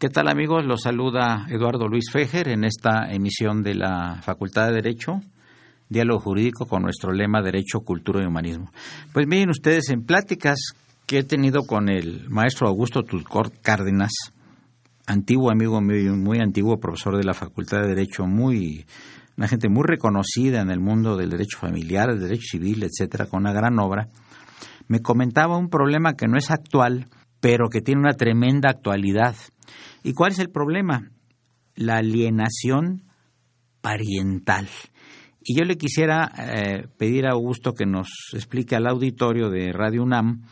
¿Qué tal amigos? Los saluda Eduardo Luis Fejer en esta emisión de la Facultad de Derecho, Diálogo Jurídico con nuestro lema Derecho, Cultura y Humanismo. Pues miren ustedes, en pláticas que he tenido con el maestro Augusto Tulcor Cárdenas, antiguo amigo mío, muy antiguo profesor de la Facultad de Derecho, muy una gente muy reconocida en el mundo del derecho familiar, el derecho civil, etcétera, con una gran obra, me comentaba un problema que no es actual, pero que tiene una tremenda actualidad ¿Y cuál es el problema? La alienación pariental. Y yo le quisiera eh, pedir a Augusto que nos explique al auditorio de Radio UNAM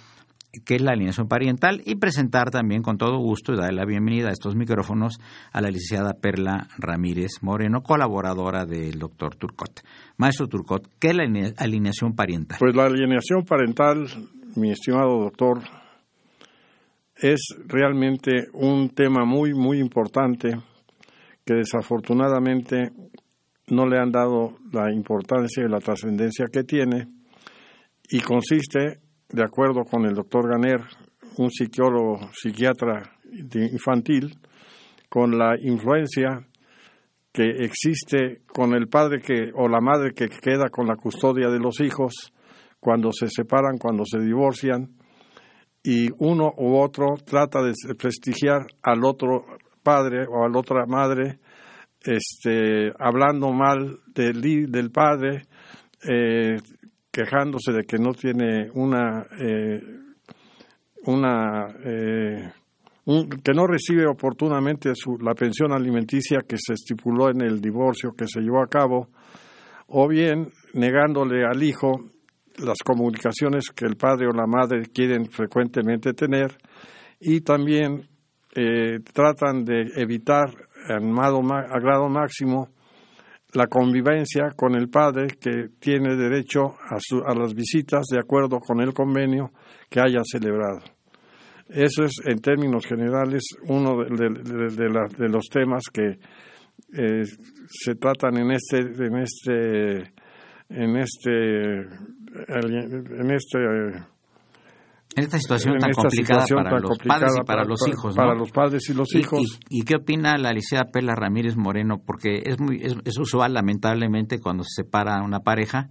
qué es la alienación parental y presentar también con todo gusto y darle la bienvenida a estos micrófonos a la licenciada Perla Ramírez Moreno, colaboradora del doctor Turcot. Maestro Turcot, ¿qué es la alienación parental? Pues la alienación parental, mi estimado doctor, es realmente un tema muy, muy importante que desafortunadamente no le han dado la importancia y la trascendencia que tiene y consiste, de acuerdo con el doctor Ganer, un psicólogo, psiquiatra infantil, con la influencia que existe con el padre que o la madre que queda con la custodia de los hijos cuando se separan, cuando se divorcian y uno u otro trata de prestigiar al otro padre o a la otra madre, este, hablando mal del, del padre, eh, quejándose de que no tiene una, eh, una eh, que no recibe oportunamente su, la pensión alimenticia que se estipuló en el divorcio que se llevó a cabo, o bien negándole al hijo las comunicaciones que el padre o la madre quieren frecuentemente tener y también eh, tratan de evitar a grado máximo la convivencia con el padre que tiene derecho a, las visitas de acuerdo con el convenio que haya celebrado. Eso es, en términos generales, uno de, los temas que eh, se tratan en este, en este, en este en este en esta situación tan complicada para los padres y para, los hijos. Para los padres y los hijos. Y, qué opina la licenciada Pela Ramírez Moreno? Porque es, muy, es, usual, lamentablemente, cuando se separa una pareja,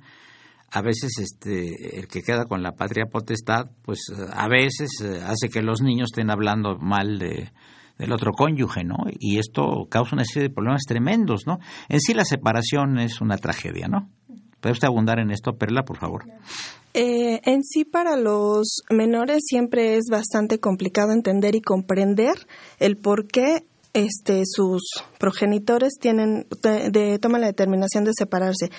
a veces este, el que queda con la patria potestad, pues a veces eh, hace que los niños estén hablando mal de, del otro cónyuge, ¿no? Y esto causa una serie de problemas tremendos, ¿no? En sí la separación es una tragedia, ¿no? ¿Puede usted abundar en esto, Perla, por favor? Eh, en sí, para los menores siempre es bastante complicado entender y comprender el por qué este, sus progenitores tienen toman la determinación de separarse.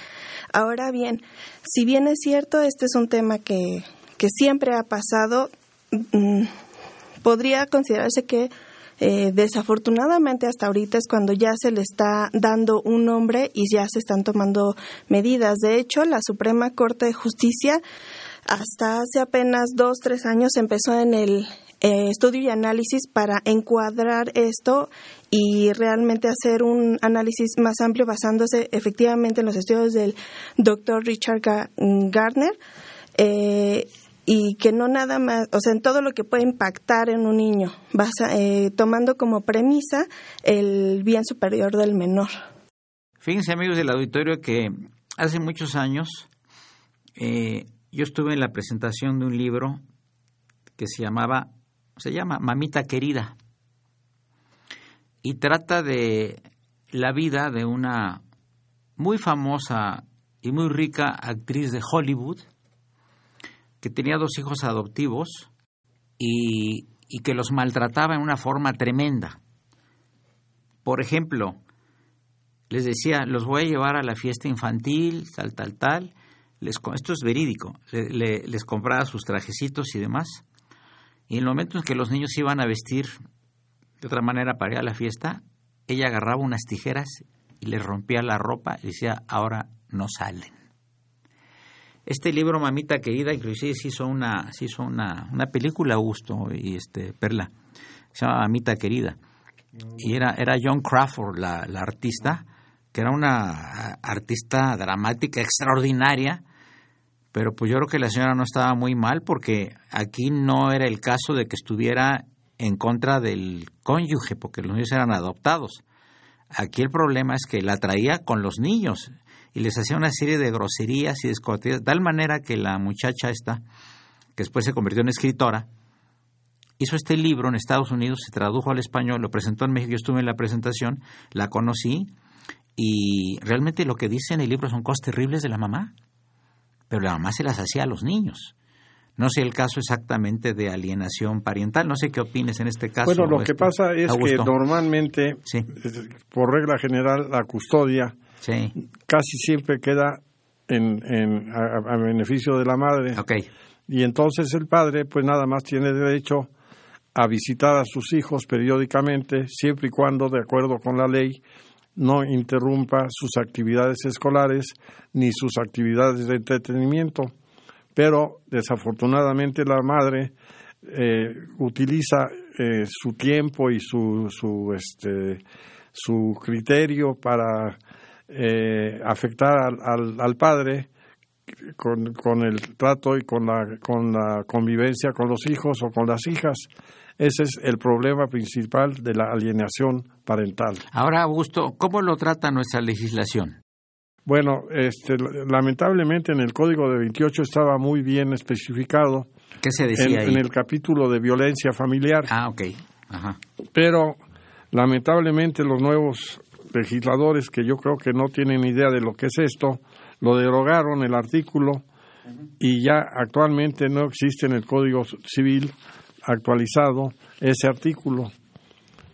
Ahora bien, si bien es cierto, este es un tema que, que siempre ha pasado, mm, podría considerarse que eh, desafortunadamente hasta ahorita es cuando ya se le está dando un nombre y ya se están tomando medidas. De hecho, la Suprema Corte de Justicia hasta hace apenas dos, tres años empezó en el eh, estudio y análisis para encuadrar esto y realmente hacer un análisis más amplio basándose efectivamente en los estudios del doctor Richard Gardner. Eh, y que no nada más, o sea, en todo lo que puede impactar en un niño, eh, tomando como premisa el bien superior del menor. Fíjense amigos del auditorio que hace muchos años eh, yo estuve en la presentación de un libro que se llamaba, se llama Mamita Querida y trata de la vida de una muy famosa y muy rica actriz de Hollywood que tenía dos hijos adoptivos y, que los maltrataba en una forma tremenda. Por ejemplo, les decía, los voy a llevar a la fiesta infantil, tal, tal, tal. Esto es verídico. les compraba sus trajecitos y demás. Y en el momento en que los niños iban a vestir de otra manera para ir a la fiesta, ella agarraba unas tijeras y les rompía la ropa y decía, ahora no salen. Este libro, Mamita Querida, inclusive se hizo una, se hizo una, una película, Augusto y este Perla, se llama Mamita Querida. Y era, era John Crawford, la, la artista, que era una artista dramática extraordinaria, pero pues yo creo que la señora no estaba muy mal porque aquí no era el caso de que estuviera en contra del cónyuge, porque los niños eran adoptados. Aquí el problema es que la traía con los niños y les hacía una serie de groserías y de tal manera que la muchacha esta, que después se convirtió en escritora, hizo este libro en Estados Unidos, se tradujo al español, lo presentó en México, yo estuve en la presentación, la conocí, y realmente lo que dice en el libro son cosas terribles de la mamá, pero la mamá se las hacía a los niños. No sé el caso exactamente de alienación parental, no sé qué opines en este caso. Bueno, lo que pasa es que normalmente, por regla general, la custodia casi siempre queda en, en a, beneficio de la madre. Y entonces el padre, pues nada más tiene derecho a visitar a sus hijos periódicamente, siempre y cuando, de acuerdo con la ley, no interrumpa sus actividades escolares ni sus actividades de entretenimiento. Pero desafortunadamente la madre eh, utiliza eh, su tiempo y su, su, este, su criterio para eh, afectar al, al, padre con, con, el trato y con la, con la convivencia con los hijos o con las hijas. Ese es el problema principal de la alienación parental. Ahora, Augusto, ¿cómo lo trata nuestra legislación? Bueno, este, lamentablemente en el Código de 28 estaba muy bien especificado. ¿Qué se decía en, ahí? en el capítulo de violencia familiar. Ah, ok. Ajá. Pero lamentablemente los nuevos legisladores que yo creo que no tienen idea de lo que es esto, lo derogaron el artículo y ya actualmente no existe en el Código Civil actualizado ese artículo,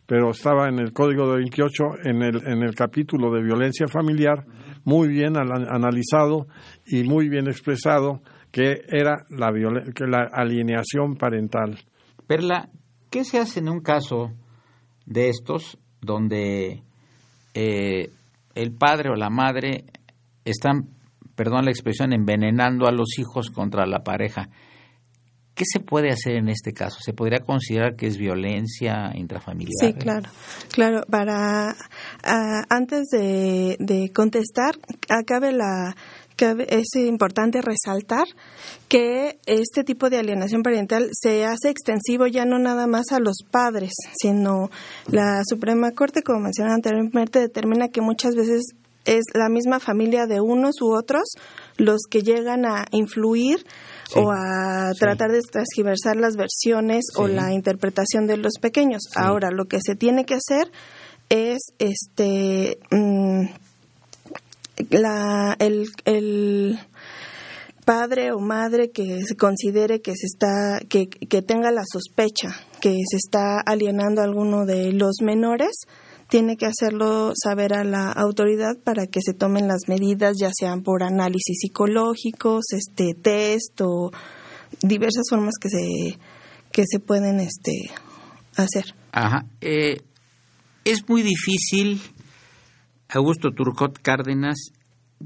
pero estaba en el Código de 28 en el, en el capítulo de violencia familiar, muy bien analizado y muy bien expresado que era la, que la alineación parental. Perla, ¿qué se hace en un caso de estos donde eh, el padre o la madre están, perdón la expresión, envenenando a los hijos contra la pareja. ¿Qué se puede hacer en este caso? ¿Se podría considerar que es violencia intrafamiliar? Sí, claro. Claro, para ah, antes de, de, contestar, acabe la es importante resaltar que este tipo de alienación parental se hace extensivo ya no nada más a los padres, sino la Suprema Corte, como mencioné anteriormente, determina que muchas veces es la misma familia de unos u otros los que llegan a influir o a tratar de transgiversar las versiones o la interpretación de los pequeños. Ahora, lo que se tiene que hacer es este mm, la, el, padre o madre que se considere que se está que, que tenga la sospecha que se está alienando a alguno de los menores tiene que hacerlo saber a la autoridad para que se tomen las medidas ya sean por análisis psicológicos este test o diversas formas que se que se pueden este hacer. Ajá. Eh, es muy difícil Augusto Turcot Cárdenas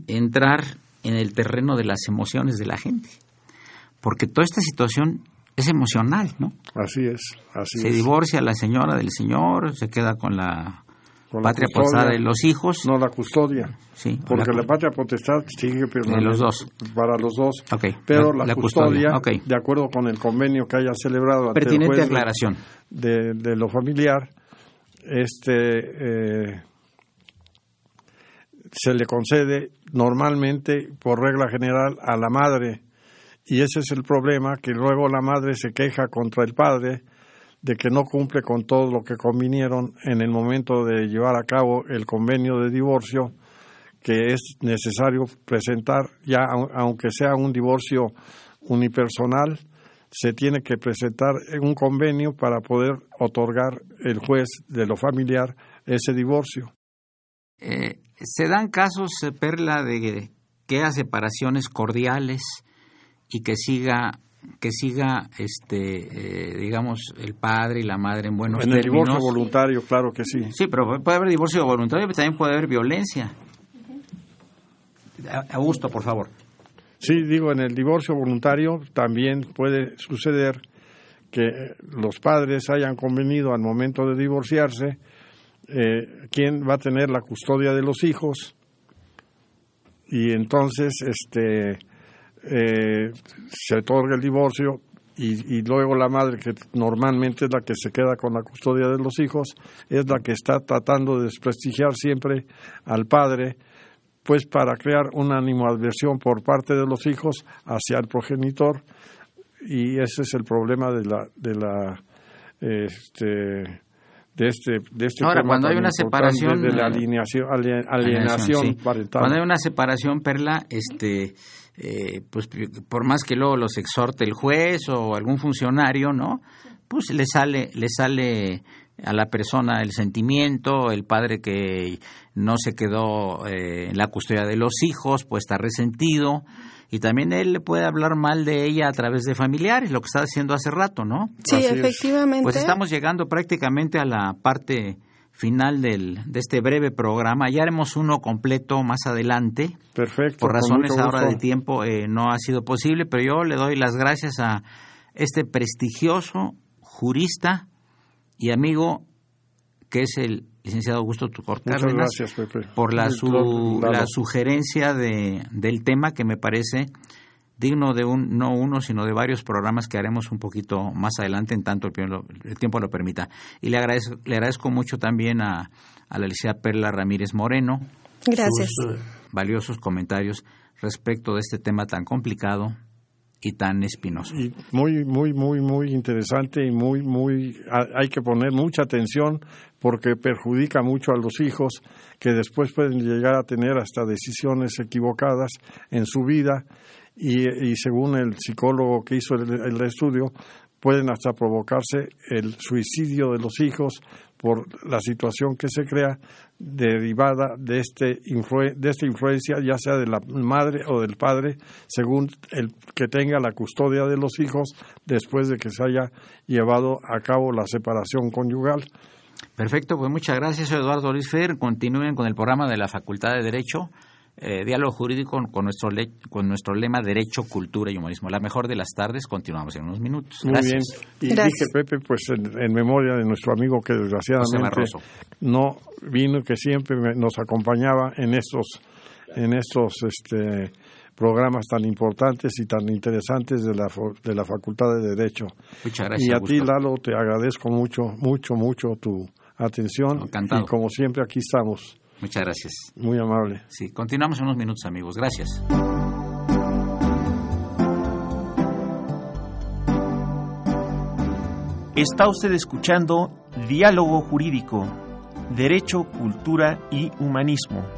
entrar en el terreno de las emociones de la gente. Porque toda esta situación es emocional, ¿no? Así es, así se divorcia la señora del señor, se queda con la patria potestad de los hijos. No, la custodia. Sí. Porque la, patria potestad sigue De los dos. Para los dos. Okay. Pero la, custodia, de acuerdo con el convenio que haya celebrado Pertinente aclaración. De, de, lo familiar, este... Eh, se le concede normalmente por regla general a la madre y ese es el problema que luego la madre se queja contra el padre de que no cumple con todo lo que convinieron en el momento de llevar a cabo el convenio de divorcio que es necesario presentar ya aunque sea un divorcio unipersonal se tiene que presentar un convenio para poder otorgar el juez de lo familiar ese divorcio. Eh, se dan casos, eh, Perla, de que haya separaciones cordiales y que siga que siga este eh, digamos el padre y la madre en buenos en el divorcio voluntario claro que sí. Sí pero puede haber divorcio voluntario pero también puede haber violencia. Augusto por favor. Sí digo en el divorcio voluntario también puede suceder que los padres hayan convenido al momento de divorciarse eh, quién va a tener la custodia de los hijos. Y entonces este eh, se otorga el divorcio y, luego la madre que normalmente es la que se queda con la custodia de los hijos es la que está tratando de desprestigiar siempre al padre pues para crear una animadversión por parte de los hijos hacia el progenitor. Y ese es el problema de la de la este, de este, de este Ahora, cuando hay una separación de la alineación, alienación, parental. Cuando hay una separación, Perla, este, eh, pues por más que luego los exhorte el juez o algún funcionario, ¿no? Pues le sale, le sale a la persona el sentimiento, el padre que no se quedó eh, en la custodia de los hijos, pues está resentido y también él le puede hablar mal de ella a través de familiares, lo que está haciendo hace rato, ¿no? Sí, efectivamente. Pues estamos llegando prácticamente a la parte final del, de este breve programa. Ya haremos uno completo más adelante. Perfecto. Por razones ahora de tiempo eh, no ha sido posible, pero yo le doy las gracias a este prestigioso jurista y amigo que es el licenciado Augusto Tucor Cárdenas, por la, la sugerencia de, del tema que me parece digno de un, no uno, sino de varios programas que haremos un poquito más adelante en tanto el, tiempo lo permita. Y le agradezco, le agradezco mucho también a, a la licenciada Perla Ramírez Moreno Gracias. sus valiosos comentarios respecto de este tema tan complicado y tan espinoso. Y muy, muy, muy, muy interesante y muy, muy, hay que poner mucha atención porque perjudica mucho a los hijos que después pueden llegar a tener hasta decisiones equivocadas en su vida y, según el psicólogo que hizo el, estudio, pueden hasta provocarse el suicidio de los hijos por la situación que se crea derivada de, este de esta influencia, ya sea de la madre o del padre, según el que tenga la custodia de los hijos después de que se haya llevado a cabo la separación conyugal. Perfecto, pues muchas gracias, Eduardo Luis Fer. Continúen con el programa de la Facultad de Derecho. Eh, diálogo jurídico con nuestro, con nuestro lema Derecho, Cultura y Humanismo. La mejor de las tardes, continuamos en unos minutos. Muy bien. Y dije, Pepe, pues en, memoria de nuestro amigo que desgraciadamente no vino, que siempre nos acompañaba en estos en estos este, programas tan importantes y tan interesantes de la, de la Facultad de Derecho. Muchas gracias. Y a ti, Lalo, te agradezco mucho, mucho, mucho tu atención. Encantado. Y como siempre, aquí estamos. Muchas gracias. Muy amable. Sí, continuamos en unos minutos, amigos. Gracias. Está usted escuchando Diálogo Jurídico, Derecho, Cultura y Humanismo.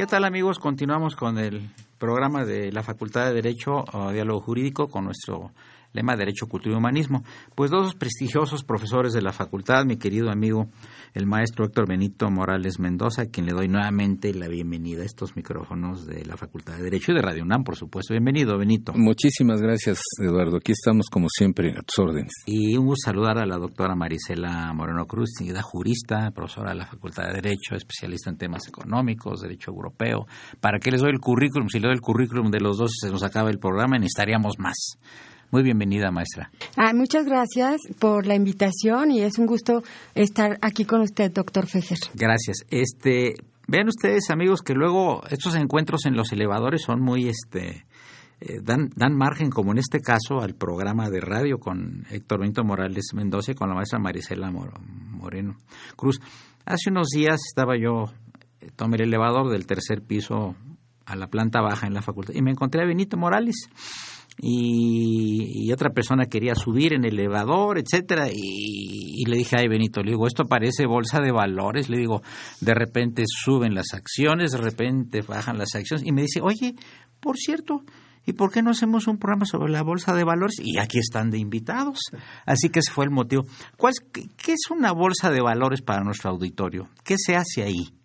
¿Qué tal amigos? Continuamos con el programa de la Facultad de Derecho o Diálogo Jurídico con nuestro lema Derecho, Cultura y Humanismo. Pues dos prestigiosos profesores de la facultad, mi querido amigo el maestro Héctor Benito Morales Mendoza, a quien le doy nuevamente la bienvenida a estos micrófonos de la Facultad de Derecho y de Radio UNAM, por supuesto. Bienvenido, Benito. Muchísimas gracias, Eduardo. Aquí estamos, como siempre, a tus órdenes. Y un gusto saludar a la doctora Marisela Moreno Cruz, jurista, profesora de la Facultad de Derecho, especialista en temas económicos, derecho europeo. ¿Para qué les doy el currículum? Si le doy el currículum de los dos se nos acaba el programa, necesitaríamos más. Muy bienvenida, maestra. Ah, muchas gracias por la invitación y es un gusto estar aquí con usted, doctor Fejer. Gracias. Este, vean ustedes, amigos, que luego estos encuentros en los elevadores son muy, este, eh, dan, dan margen, como en este caso, al programa de radio con Héctor Benito Morales Mendoza y con la maestra Marisela Moreno Cruz. Hace unos días estaba yo, eh, tomé el elevador del tercer piso a la planta baja en la facultad y me encontré a Benito Morales y, otra persona quería subir en el elevador, etcétera, y, le dije, ay Benito, le digo, esto parece bolsa de valores, le digo, de repente suben las acciones, de repente bajan las acciones, y me dice, oye, por cierto, ¿y por qué no hacemos un programa sobre la bolsa de valores? Y aquí están de invitados. Así que ese fue el motivo. ¿Cuál ¿Qué es una bolsa de valores para nuestro auditorio? ¿Qué se hace ahí?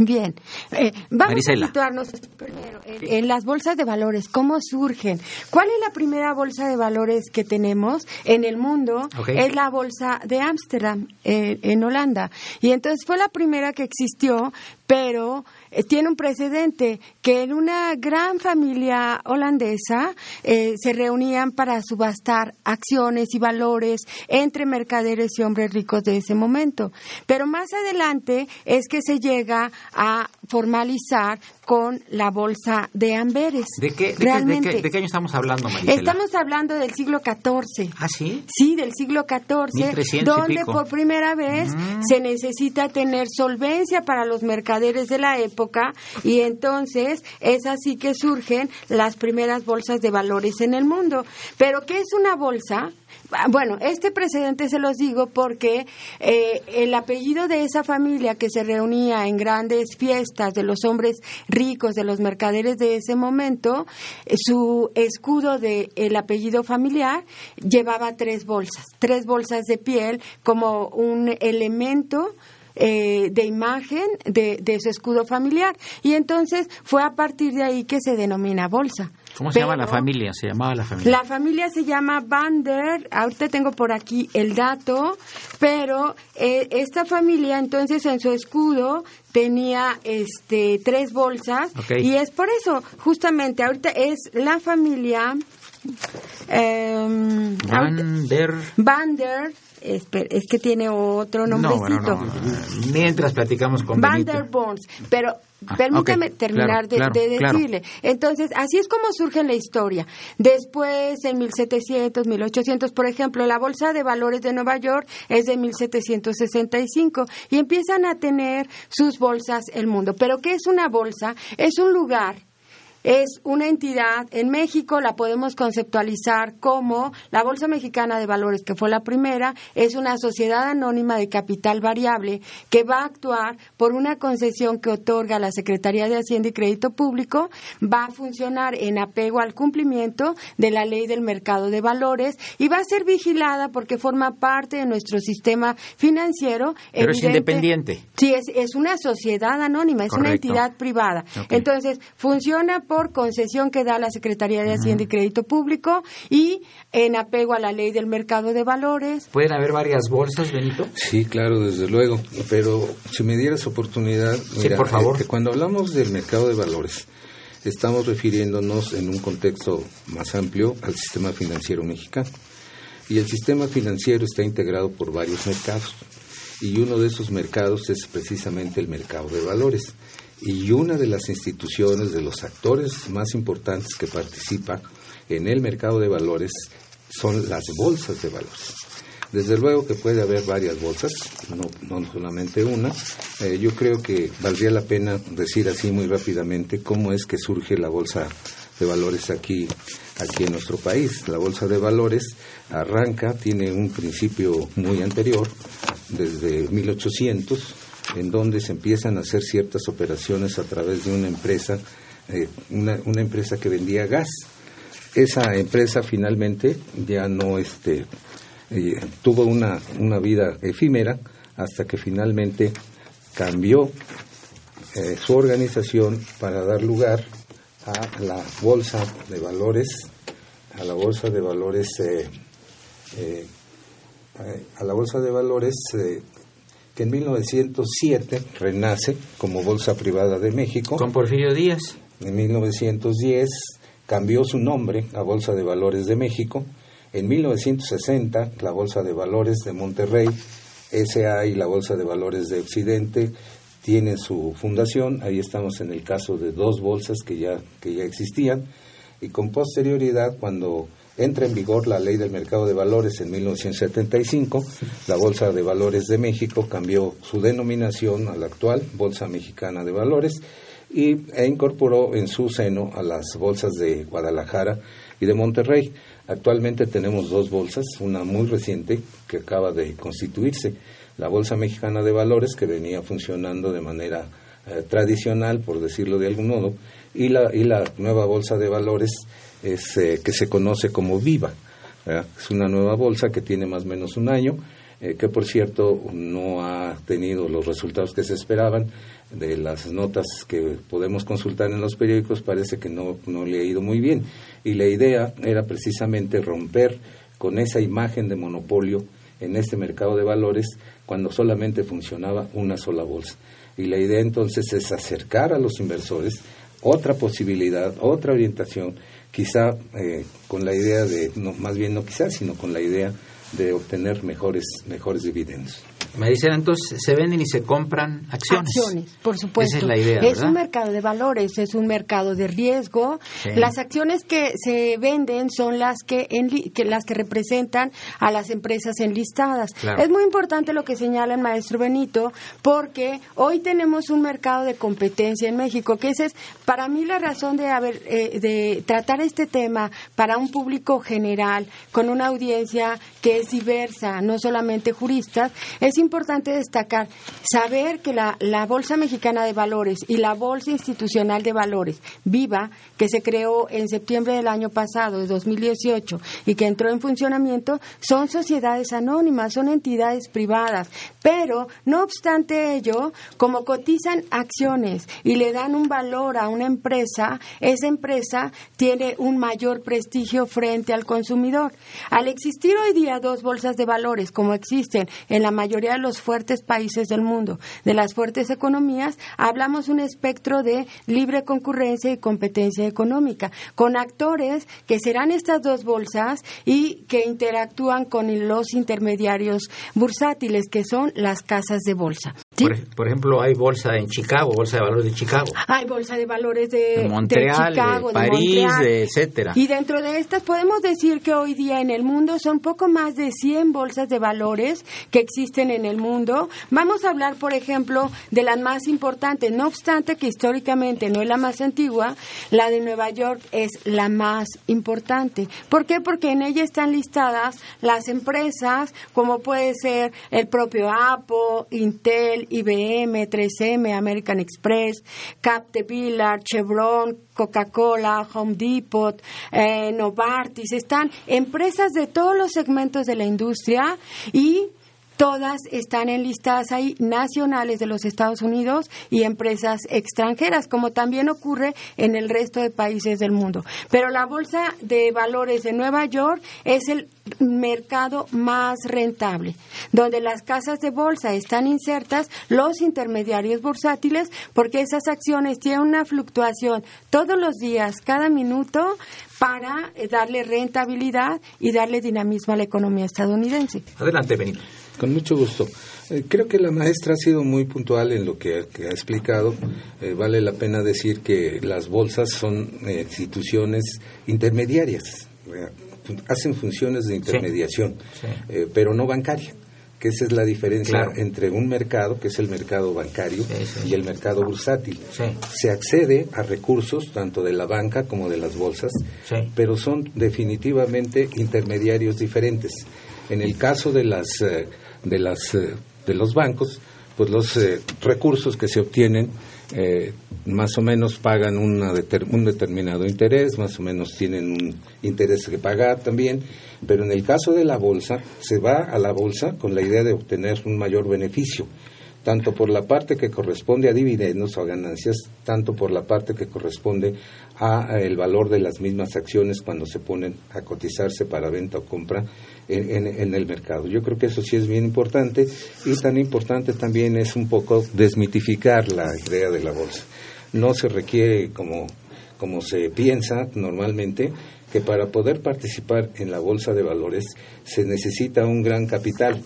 Bien, eh, vamos a situarnos primero en, las bolsas de valores, cómo surgen. ¿Cuál es la primera bolsa de valores que tenemos en el mundo? Es la bolsa de Ámsterdam, eh, en Holanda. Y entonces fue la primera que existió, pero eh, tiene un precedente que en una gran familia holandesa eh, se reunían para subastar acciones y valores entre mercaderes y hombres ricos de ese momento. Pero más adelante es que se llega a formalizar con la bolsa de Amberes. ¿De qué, Realmente, de qué, año estamos hablando? Estamos hablando del siglo XIV. ¿Ah, sí? Sí, del siglo XIV, donde por primera vez mm. se necesita tener solvencia para los mercaderes de la época y entonces es así que surgen las primeras bolsas de valores en el mundo. Pero ¿qué es una bolsa? Ah, bueno, este precedente se los digo porque eh, el apellido de esa familia que se reunía en grandes fiestas de los hombres ricos, de los mercaderes de ese momento, eh, su escudo de el apellido familiar llevaba tres bolsas, tres bolsas de piel como un elemento eh, de imagen de, de, su escudo familiar. Y entonces fue a partir de ahí que se denomina bolsa. ¿Cómo se llama la familia? Se llamaba la familia. La familia se llama Bander. Ahorita tengo por aquí el dato, pero eh, esta familia entonces en su escudo tenía este tres bolsas y es por eso justamente ahorita es la familia Eh, Van der... Van der es, que tiene otro nombrecito. Mientras platicamos con Van der Bons, pero ah, permítame terminar de, decirle. Entonces, así es como surge la historia. Después, en 1700, 1800, por ejemplo, la Bolsa de Valores de Nueva York es de 1765 y empiezan a tener sus bolsas el mundo. Pero ¿qué es una bolsa? Es un lugar es una entidad, en México la podemos conceptualizar como la Bolsa Mexicana de Valores, que fue la primera, es una sociedad anónima de capital variable que va a actuar por una concesión que otorga la Secretaría de Hacienda y Crédito Público, va a funcionar en apego al cumplimiento de la ley del mercado de valores y va a ser vigilada porque forma parte de nuestro sistema financiero. Pero es independiente. Sí, es, una sociedad anónima, es una entidad privada. Entonces, funciona por concesión que da la Secretaría de Hacienda y Crédito Público y en apego a la ley del mercado de valores. ¿Pueden haber varias bolsas, Benito? Sí, claro, desde luego. Pero si me dieras oportunidad, mira, por favor. Eh, cuando hablamos del mercado de valores, estamos refiriéndonos en un contexto más amplio al sistema financiero mexicano. Y el sistema financiero está integrado por varios mercados. Y uno de esos mercados es precisamente el mercado de valores y una de las instituciones, de los actores más importantes que participa en el mercado de valores son las bolsas de valores. Desde luego que puede haber varias bolsas, no, solamente una. Eh, yo creo que valdría la pena decir así muy rápidamente cómo es que surge la bolsa de valores aquí, aquí en nuestro país. La bolsa de valores arranca, tiene un principio muy anterior, desde 1800, en donde se empiezan a hacer ciertas operaciones a través de una empresa, eh, una, empresa que vendía gas. Esa empresa finalmente ya no este, eh, tuvo una, una vida efímera hasta que finalmente cambió eh, su organización para dar lugar a la bolsa de valores, a la bolsa de valores, a la bolsa de valores que en 1907 renace como Bolsa Privada de México. Con Porfirio Díaz. En 1910 cambió su nombre a Bolsa de Valores de México. En 1960 la Bolsa de Valores de Monterrey, SA y la Bolsa de Valores de Occidente tienen su fundación. Ahí estamos en el caso de dos bolsas que ya, que ya existían. Y con posterioridad, cuando entra en vigor la ley del mercado de valores en 1975. La Bolsa de Valores de México cambió su denominación a la actual Bolsa Mexicana de Valores y, e incorporó en su seno a las bolsas de Guadalajara y de Monterrey. Actualmente tenemos dos bolsas, una muy reciente que acaba de constituirse, la Bolsa Mexicana de Valores, que venía funcionando de manera eh, tradicional, por decirlo de algún modo, y la, y la nueva Bolsa de Valores es, eh, que se conoce como Viva. Es una nueva bolsa que tiene más o menos un año, eh, que por cierto no ha tenido los resultados que se esperaban. De las notas que podemos consultar en los periódicos parece que no, no le ha ido muy bien. Y la idea era precisamente romper con esa imagen de monopolio en este mercado de valores cuando solamente funcionaba una sola bolsa. Y la idea entonces es acercar a los inversores otra posibilidad, otra orientación quizá eh, con la idea de, no, más bien no quizá, sino con la idea de obtener mejores, mejores dividendos. Me dicen entonces, se venden y se compran acciones. Acciones, por supuesto. Esa es la idea. Es un mercado de valores, es un mercado de riesgo. Las acciones que se venden son las que, las que representan a las empresas enlistadas. Es muy importante lo que señala el maestro Benito, porque hoy tenemos un mercado de competencia en México, que esa es para mí la razón de haber eh, de tratar este tema para un público general, con una audiencia que es diversa, no solamente juristas, es importante destacar, saber que la, Bolsa Mexicana de Valores y la Bolsa Institucional de Valores, Viva, que se creó en septiembre del año pasado, de 2018, y que entró en funcionamiento, son sociedades anónimas, son entidades privadas. Pero, no obstante ello, como cotizan acciones y le dan un valor a una empresa, esa empresa tiene un mayor prestigio frente al consumidor. Al existir hoy día dos bolsas de valores, como existen en la mayoría mayoría de los fuertes países del mundo, de las fuertes economías, hablamos un espectro de libre concurrencia y competencia económica, con actores que serán estas dos bolsas y que interactúan con los intermediarios bursátiles, que son las casas de bolsa. Por, ejemplo, hay bolsa en Chicago, bolsa de valores de Chicago. Hay bolsa de valores de, Montreal, Chicago, París, etcétera. Y dentro de estas podemos decir que hoy día en el mundo son poco más de 100 bolsas de valores que existen en el mundo. Vamos a hablar, por ejemplo, de las más importantes, no obstante que históricamente no es la más antigua, la de Nueva York es la más importante. ¿Por qué? Porque en ella están listadas las empresas como puede ser el propio Apple, Intel, IBM, 3M, American Express, Capterpillar, Chevron, Coca-Cola, Home Depot, eh, Novartis, están empresas de todos los segmentos de la industria y todas están enlistadas ahí nacionales de los Estados Unidos y empresas extranjeras, como también ocurre en el resto de países del mundo. Pero la Bolsa de Valores de Nueva York es el mercado más rentable, donde las casas de bolsa están insertas los intermediarios bursátiles, porque esas acciones tienen una fluctuación todos los días, cada minuto, para darle rentabilidad y darle dinamismo a la economía estadounidense. Adelante, Benito. Con mucho gusto. Eh, creo que la maestra ha sido muy puntual en lo que, ha explicado. Eh, vale la pena decir que las bolsas son eh, instituciones intermediarias, hacen funciones de intermediación, pero no bancaria que esa es la diferencia entre un mercado, que es el mercado bancario, y el mercado bursátil. Se accede a recursos tanto de la banca como de las bolsas, pero son definitivamente intermediarios diferentes. En el caso de las de, las, eh, de los bancos, pues los eh, recursos que se obtienen eh, más o menos pagan una un determinado interés, más o menos tienen un interés que pagar también, pero en el caso de la bolsa, se va a la bolsa con la idea de obtener un mayor beneficio, tanto por la parte que corresponde a dividendos o ganancias, tanto por la parte que corresponde a el valor de las mismas acciones cuando se ponen a cotizarse para venta o compra en, el mercado. Yo creo que eso sí es bien importante y tan importante también es un poco desmitificar la idea de la bolsa. No se requiere, como, como se piensa normalmente, que para poder participar en la bolsa de valores se necesita un gran capital,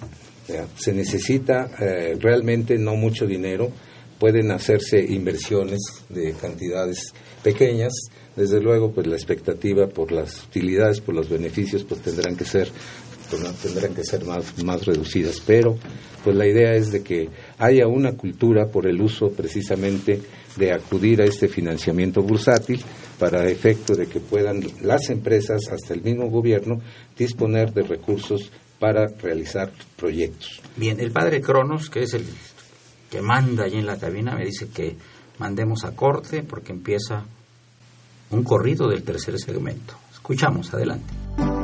se necesita eh, realmente no mucho dinero, pueden hacerse inversiones de cantidades pequeñas, desde luego pues la expectativa por las utilidades, por los beneficios pues tendrán que ser tendrán que ser más, más reducidas. Pero pues la idea es de que haya una cultura por el uso precisamente de acudir a este financiamiento bursátil para efecto de que puedan las empresas, hasta el mismo gobierno, disponer de recursos para realizar proyectos. Bien, el padre Cronos, que es el que manda allí en la cabina, me dice que mandemos a corte porque empieza un corrido del tercer segmento. Escuchamos, adelante.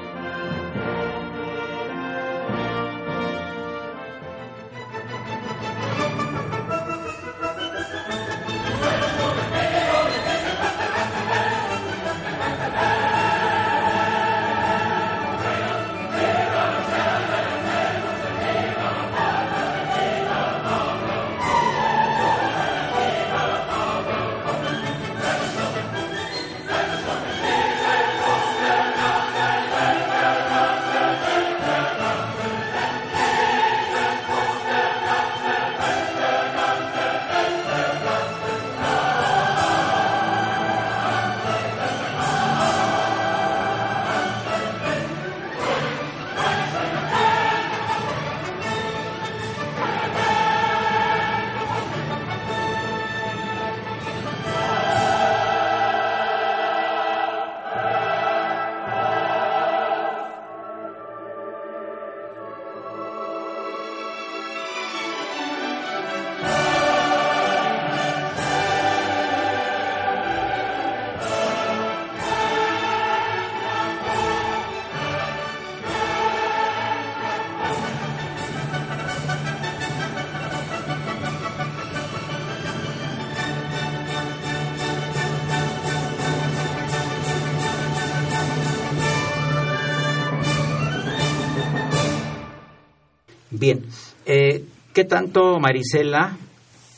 Tanto, Marisela,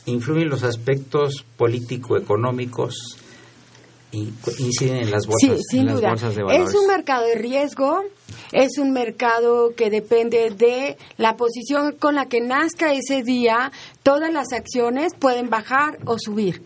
influyen los aspectos político-económicos y inciden en las bolsas, sí, sin duda. Es un mercado de riesgo, es un mercado que depende de la posición con la que nazca ese día. Todas las acciones pueden bajar o subir.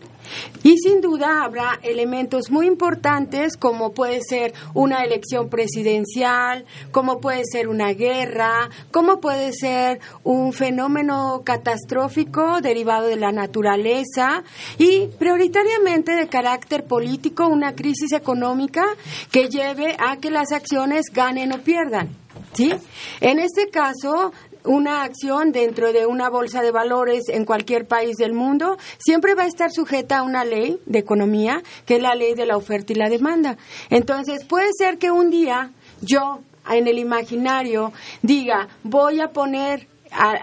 Y sin duda habrá elementos muy importantes como puede ser una elección presidencial, como puede ser una guerra, como puede ser un fenómeno catastrófico derivado de la naturaleza y prioritariamente de carácter político una crisis económica que lleve a que las acciones ganen o pierdan. ¿Sí? En este caso, una acción dentro de una bolsa de valores en cualquier país del mundo siempre va a estar sujeta a una ley de economía, que es la ley de la oferta y la demanda. Entonces, puede ser que un día yo en el imaginario diga, voy a poner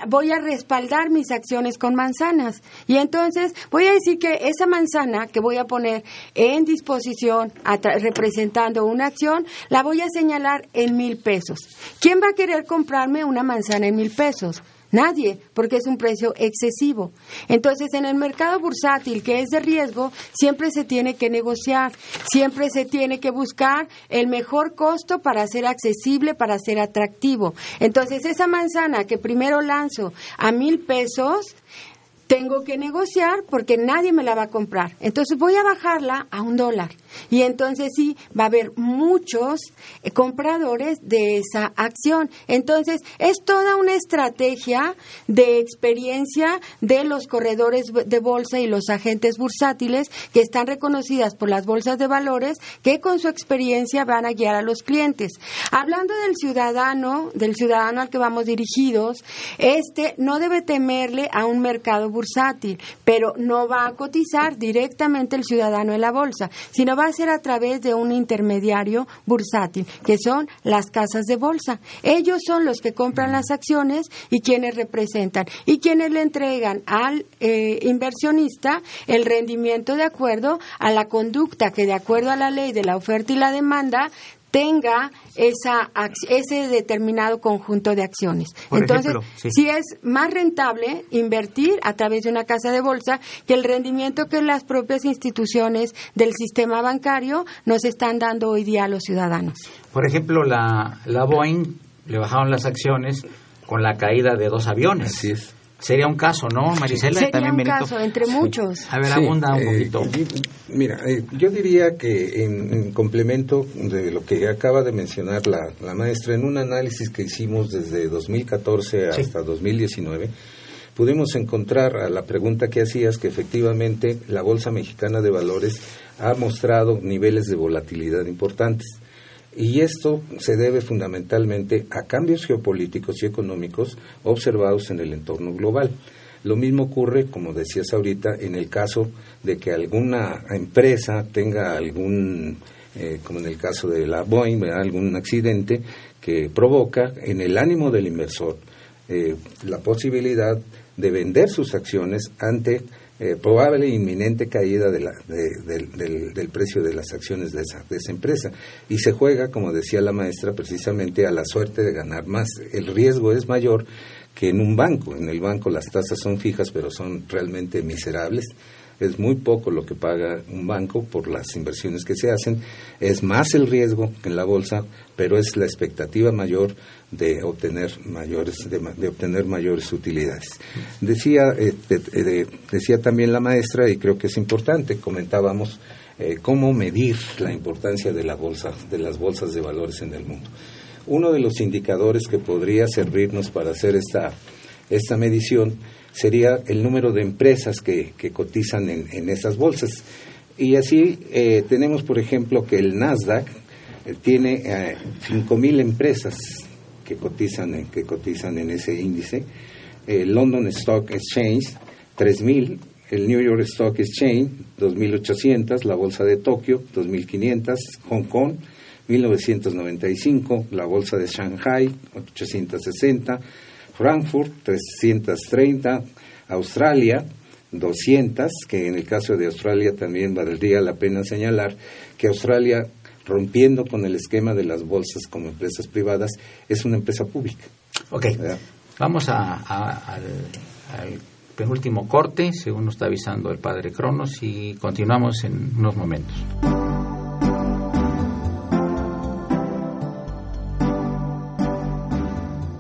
voy a respaldar mis acciones con manzanas. Y entonces voy a decir que esa manzana que voy a poner en disposición, representando una acción, la voy a señalar en mil pesos. ¿Quién va a querer comprarme una manzana en mil pesos? Nadie, porque es un precio excesivo. Entonces, en el mercado bursátil, que es de riesgo, siempre se tiene que negociar, siempre se tiene que buscar el mejor costo para ser accesible, para ser atractivo. Entonces, esa manzana que primero lanzo a mil pesos, tengo que negociar porque nadie me la va a comprar. Entonces voy a bajarla a un dólar. Y entonces sí, va a haber muchos eh, compradores de esa acción. Entonces es toda una estrategia de experiencia de los corredores de bolsa y los agentes bursátiles que están reconocidas por las bolsas de valores que con su experiencia van a guiar a los clientes. Hablando del ciudadano, del ciudadano al que vamos dirigidos, este no debe temerle a un mercado bursátil, pero no va a cotizar directamente el ciudadano en la bolsa, sino va a ser a través de un intermediario bursátil, que son las casas de bolsa. Ellos son los que compran las acciones y quienes representan y quienes le entregan al eh, inversionista el rendimiento de acuerdo a la conducta que de acuerdo a la ley de la oferta y la demanda tenga esa, ese determinado conjunto de acciones. Entonces, si es más rentable invertir a través de una casa de bolsa que el rendimiento que las propias instituciones del sistema bancario nos están dando hoy día a los ciudadanos. Por ejemplo, la, la Boeing le bajaron las acciones con la caída de dos aviones. Así es. Sería un caso, ¿no, Marisela? Sería un caso, entre muchos. A ver, abunda un eh, poquito. mira, eh, yo diría que en, complemento de lo que acaba de mencionar la, la, maestra, en un análisis que hicimos desde 2014 hasta 2019, pudimos encontrar a la pregunta que hacías que efectivamente la Bolsa Mexicana de Valores ha mostrado niveles de volatilidad importantes. Y esto se debe fundamentalmente a cambios geopolíticos y económicos observados en el entorno global. Lo mismo ocurre, como decías ahorita, en el caso de que alguna empresa tenga algún, eh, como en el caso de la Boeing, algún accidente que provoca en el ánimo del inversor eh, la posibilidad de vender sus acciones ante eh, probable e inminente caída de la, del, del, precio de las acciones de esa, de esa empresa. Y se juega, como decía la maestra, precisamente a la suerte de ganar más. El riesgo es mayor que en un banco. En el banco las tasas son fijas, pero son realmente miserables. Es muy poco lo que paga un banco por las inversiones que se hacen. Es más el riesgo en la bolsa, pero es la expectativa mayor de obtener mayores de, obtener mayores utilidades decía eh, decía también la maestra y creo que es importante comentábamos eh, cómo medir la importancia de la bolsa de las bolsas de valores en el mundo uno de los indicadores que podría servirnos para hacer esta esta medición sería el número de empresas que, cotizan en, esas bolsas. Y así eh, tenemos por ejemplo que el Nasdaq tiene 5.000 empresas que cotizan en, que cotizan en ese índice, el London Stock Exchange 3000, el New York Stock Exchange 2800, la bolsa de Tokio 2500, Hong Kong 1995, la bolsa de Shanghai 860, Frankfurt 330, Australia 200, que en el caso de Australia también valdría la pena señalar que Australia rompiendo con el esquema de las bolsas como empresas privadas, es una empresa pública. Ok. Vamos a, al, al penúltimo corte, según nos está avisando el padre Cronos, y continuamos en unos momentos.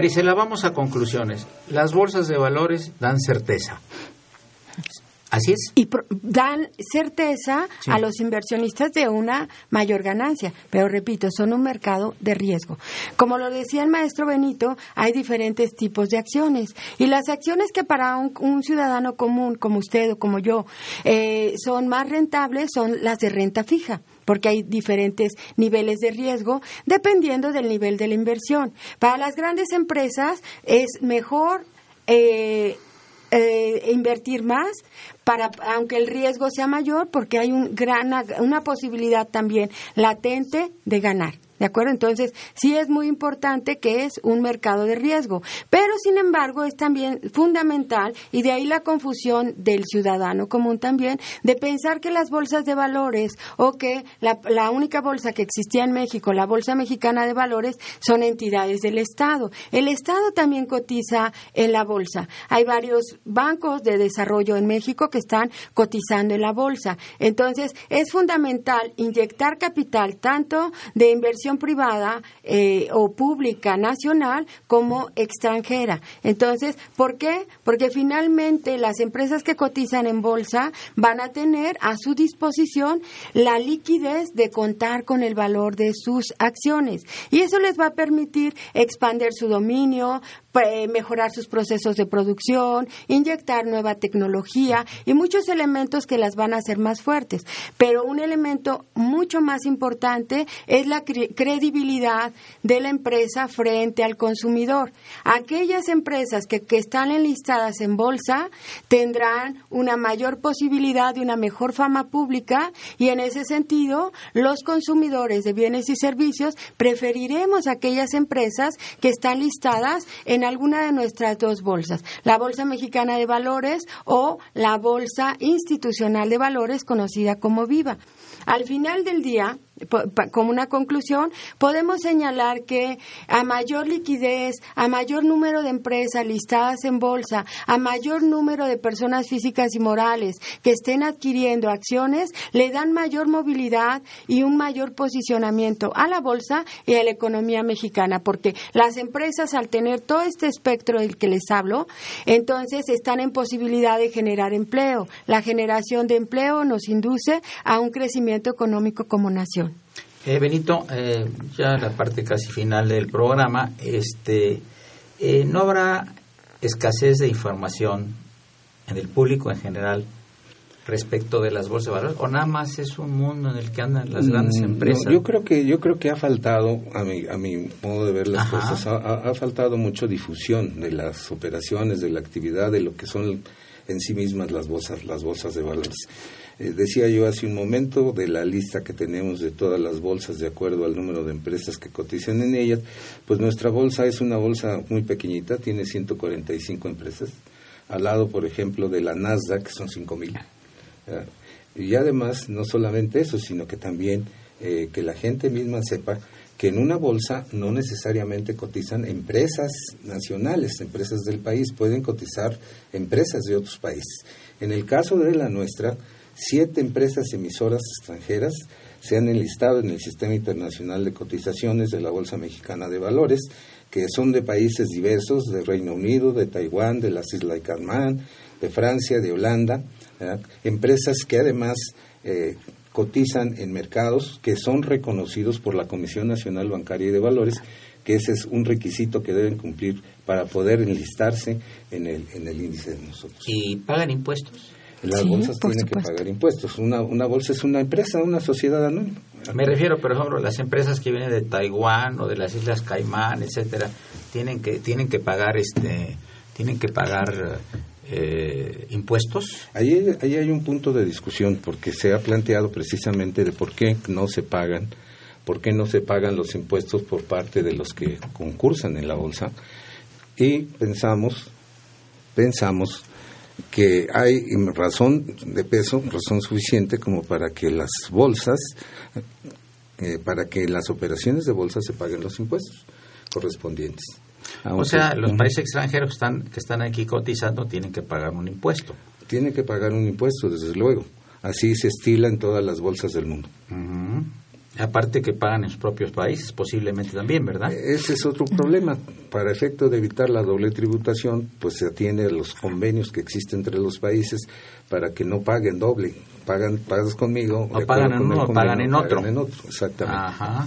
Marisela, vamos a conclusiones. Las bolsas de valores dan certeza. Así es. Y dan certeza a los inversionistas de una mayor ganancia. Pero repito, son un mercado de riesgo. Como lo decía el maestro Benito, hay diferentes tipos de acciones. Y las acciones que para un, ciudadano común, como usted o como yo, eh, son más rentables son las de renta fija porque hay diferentes niveles de riesgo dependiendo del nivel de la inversión. Para las grandes empresas es mejor eh, eh, invertir más para aunque el riesgo sea mayor porque hay un gran, una posibilidad también latente de ganar. ¿De acuerdo? Entonces, sí es muy importante que es un mercado de riesgo, pero sin embargo es también fundamental, y de ahí la confusión del ciudadano común también, de pensar que las bolsas de valores o que la, única bolsa que existía en México, la Bolsa Mexicana de Valores, son entidades del Estado. El Estado también cotiza en la bolsa. Hay varios bancos de desarrollo en México que están cotizando en la bolsa. Entonces, es fundamental inyectar capital tanto de inversión privada eh, o pública nacional como extranjera. Entonces, ¿por qué? Porque finalmente las empresas que cotizan en bolsa van a tener a su disposición la liquidez de contar con el valor de sus acciones y eso les va a permitir expandir su dominio, mejorar sus procesos de producción, inyectar nueva tecnología y muchos elementos que las van a hacer más fuertes. Pero un elemento mucho más importante es la credibilidad de la empresa frente al consumidor. Aquellas empresas que, están enlistadas en bolsa tendrán una mayor posibilidad de una mejor fama pública y en ese sentido los consumidores de bienes y servicios preferiremos aquellas empresas que están listadas en alguna de nuestras dos bolsas, la Bolsa Mexicana de Valores o la Bolsa Institucional de Valores conocida como Viva. Al final del día, como una conclusión, podemos señalar que a mayor liquidez, a mayor número de empresas listadas en bolsa, a mayor número de personas físicas y morales que estén adquiriendo acciones, le dan mayor movilidad y un mayor posicionamiento a la bolsa y a la economía mexicana, porque las empresas al tener todo este espectro del que les hablo, entonces están en posibilidad de generar empleo. La generación de empleo nos induce a un crecimiento económico como nación. Eh, Benito, eh, ya la parte casi final del programa, este, eh, ¿no habrá escasez de información en el público en general respecto de las bolsas de valores o nada más es un mundo en el que andan las grandes mm, empresas? yo creo que yo creo que ha faltado a mi a mi modo de ver las cosas ha, ha, faltado mucho difusión de las operaciones de la actividad de lo que son en sí mismas las bolsas las bolsas de valores. Eh, decía yo hace un momento de la lista que tenemos de todas las bolsas de acuerdo al número de empresas que cotizan en ellas, pues nuestra bolsa es una bolsa muy pequeñita, tiene 145 empresas, al lado, por ejemplo, de la Nasdaq, que son 5.000. Y además, no solamente eso, sino que también eh, que la gente misma sepa que en una bolsa no necesariamente cotizan empresas nacionales, empresas del país, pueden cotizar empresas de otros países. En el caso de la nuestra, siete empresas emisoras extranjeras se han enlistado en el Sistema Internacional de Cotizaciones de la Bolsa Mexicana de Valores, que son de países diversos, de Reino Unido, de Taiwán, de las Islas Caimán, de Francia, de Holanda, empresas que además eh, cotizan en mercados que son reconocidos por la Comisión Nacional Bancaria y de Valores, que ese es un requisito que deben cumplir para poder enlistarse en el, en el índice de nosotros. ¿Y pagan impuestos? Las bolsas tienen que pagar impuestos. Una, una bolsa es una empresa, una sociedad anónima. Me refiero, por ejemplo, las empresas que vienen de Taiwán o de las Islas Caimán, etcétera, tienen que tienen que pagar este tienen que pagar eh, impuestos. Ahí, ahí hay un punto de discusión porque se ha planteado precisamente de por qué no se pagan, por qué no se pagan los impuestos por parte de los que concursan en la bolsa y pensamos pensamos que hay razón de peso, razón suficiente como para que las bolsas, eh, para que las operaciones de bolsa se paguen los impuestos correspondientes. o sea, los países extranjeros que están, que están aquí cotizando tienen que pagar un impuesto. Tienen que pagar un impuesto, desde luego. Así se estila en todas las bolsas del mundo. Aparte que pagan en sus propios países, posiblemente también, ¿verdad? Ese es otro problema. Para efecto de evitar la doble tributación, pues se atiene a los convenios que existen entre los países para que no paguen doble. Pagan, pagas conmigo. O pagan en uno, pagan en otro. en otro, exactamente. Ajá.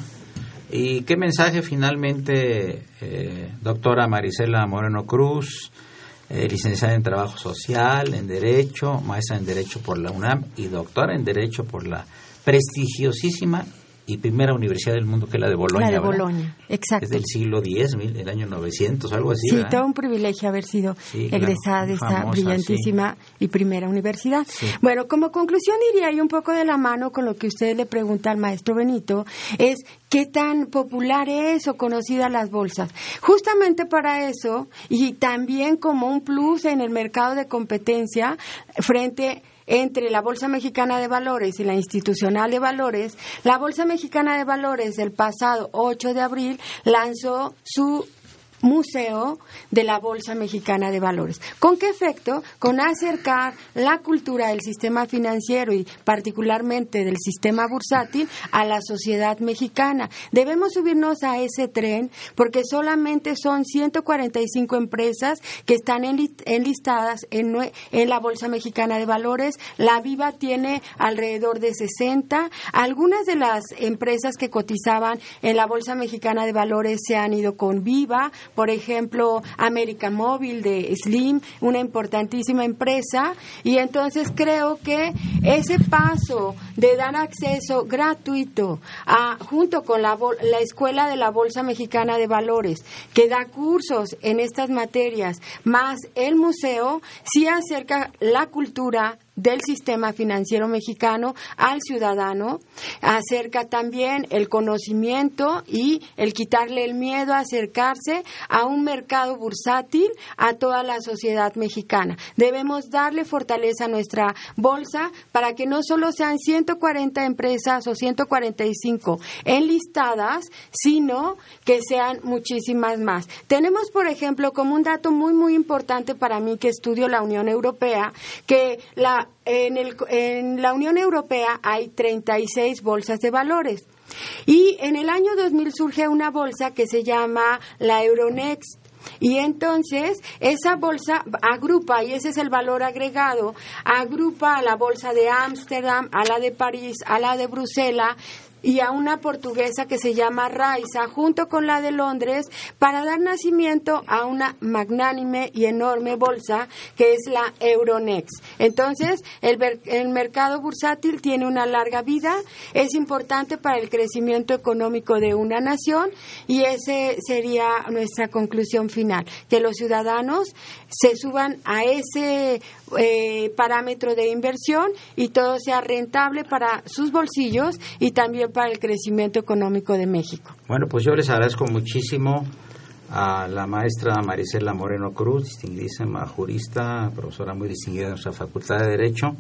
¿Y qué mensaje finalmente, eh, doctora Marisela Moreno Cruz, eh, licenciada en Trabajo Social, en Derecho, maestra en Derecho por la UNAM y doctora en Derecho por la prestigiosísima y primera universidad del mundo que es la de Bolonia. La de Bolonia, exacto. Es del siglo X, el año 900, algo así. Sí, todo un privilegio haber sido egresada de esta brillantísima y primera universidad. Bueno, como conclusión diría y un poco de la mano con lo que usted le pregunta al maestro Benito, es qué tan popular es o conocida las bolsas. Justamente para eso y también como un plus en el mercado de competencia frente entre la Bolsa Mexicana de Valores y la Institucional de Valores, la Bolsa Mexicana de Valores del pasado 8 de abril lanzó su museo de la Bolsa Mexicana de Valores. ¿Con qué efecto? Con acercar la cultura del sistema financiero y particularmente del sistema bursátil a la sociedad mexicana. Debemos subirnos a ese tren porque solamente son 145 empresas que están enlistadas en, la Bolsa Mexicana de Valores. La Viva tiene alrededor de 60. Algunas de las empresas que cotizaban en la Bolsa Mexicana de Valores se han ido con Viva, por ejemplo, América Móvil de Slim, una importantísima empresa, y entonces creo que ese paso de dar acceso gratuito a, junto con la, la Escuela de la Bolsa Mexicana de Valores, que da cursos en estas materias, más el museo, sí acerca la cultura del sistema financiero mexicano al ciudadano, acerca también el conocimiento y el quitarle el miedo a acercarse a un mercado bursátil a toda la sociedad mexicana. Debemos darle fortaleza a nuestra bolsa para que no solo sean 140 empresas o 145 enlistadas, sino que sean muchísimas más. Tenemos, por ejemplo, como un dato muy, muy importante para mí que estudio la Unión Europea, que la en, el, en la Unión Europea hay 36 bolsas de valores. Y en el año 2000 surge una bolsa que se llama la Euronext. Y entonces esa bolsa agrupa, y ese es el valor agregado, agrupa a la bolsa de Ámsterdam, a la de París, a la de Bruselas, y a una portuguesa que se llama Raiza, junto con la de Londres, para dar nacimiento a una magnánime y enorme bolsa que es la Euronext. Entonces, el, el mercado bursátil tiene una larga vida, es importante para el crecimiento económico de una nación y ese sería nuestra conclusión final, que los ciudadanos se suban a ese eh, parámetro de inversión y todo sea rentable para sus bolsillos y también para el crecimiento económico de México. Bueno, pues yo les agradezco muchísimo a la maestra Marisela Moreno Cruz, distinguidísima jurista, profesora muy distinguida de nuestra Facultad de Derecho,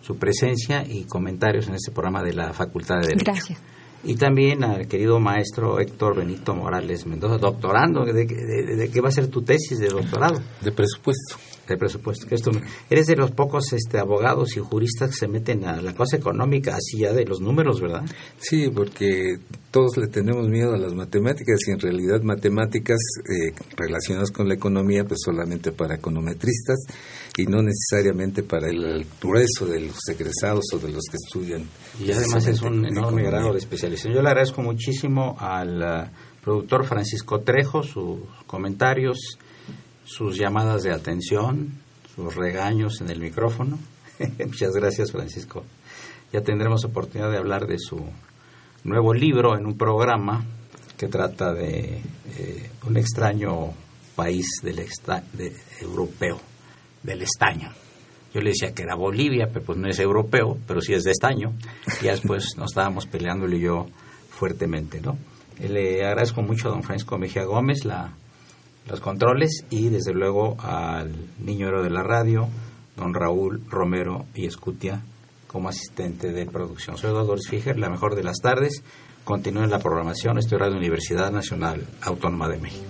su presencia y comentarios en este programa de la Facultad de Derecho. Gracias. Y también al querido maestro Héctor Benito Morales Mendoza, doctorando. ¿De, qué va a ser tu tesis de doctorado? De presupuesto. De presupuesto. Que esto, eres de los pocos este, abogados y juristas que se meten a la cosa económica así ya de los números, ¿verdad? Sí, porque todos le tenemos miedo a las matemáticas y en realidad matemáticas eh, relacionadas con la economía pues solamente para econometristas y no necesariamente para el, grueso de los egresados o de los que estudian. Y además es un enorme grado de especialización. Yo le agradezco muchísimo al uh, productor Francisco Trejo sus comentarios, sus llamadas de atención, sus regaños en el micrófono. Muchas gracias Francisco. Ya tendremos oportunidad de hablar de su nuevo libro en un programa que trata de eh, un extraño país del europeo, del estaño. Yo le decía que era Bolivia, pero pues no es europeo, pero sí es de estaño. Y después nos estábamos peleando y yo fuertemente, ¿no? Le agradezco mucho a don Francisco Mejía Gómez la, los controles y desde luego al niño de la radio, don Raúl Romero y Escutia, como asistente de producción. Soy Doris Figer, la mejor de las tardes. Continúen la programación. Estoy de Universidad Nacional Autónoma de México.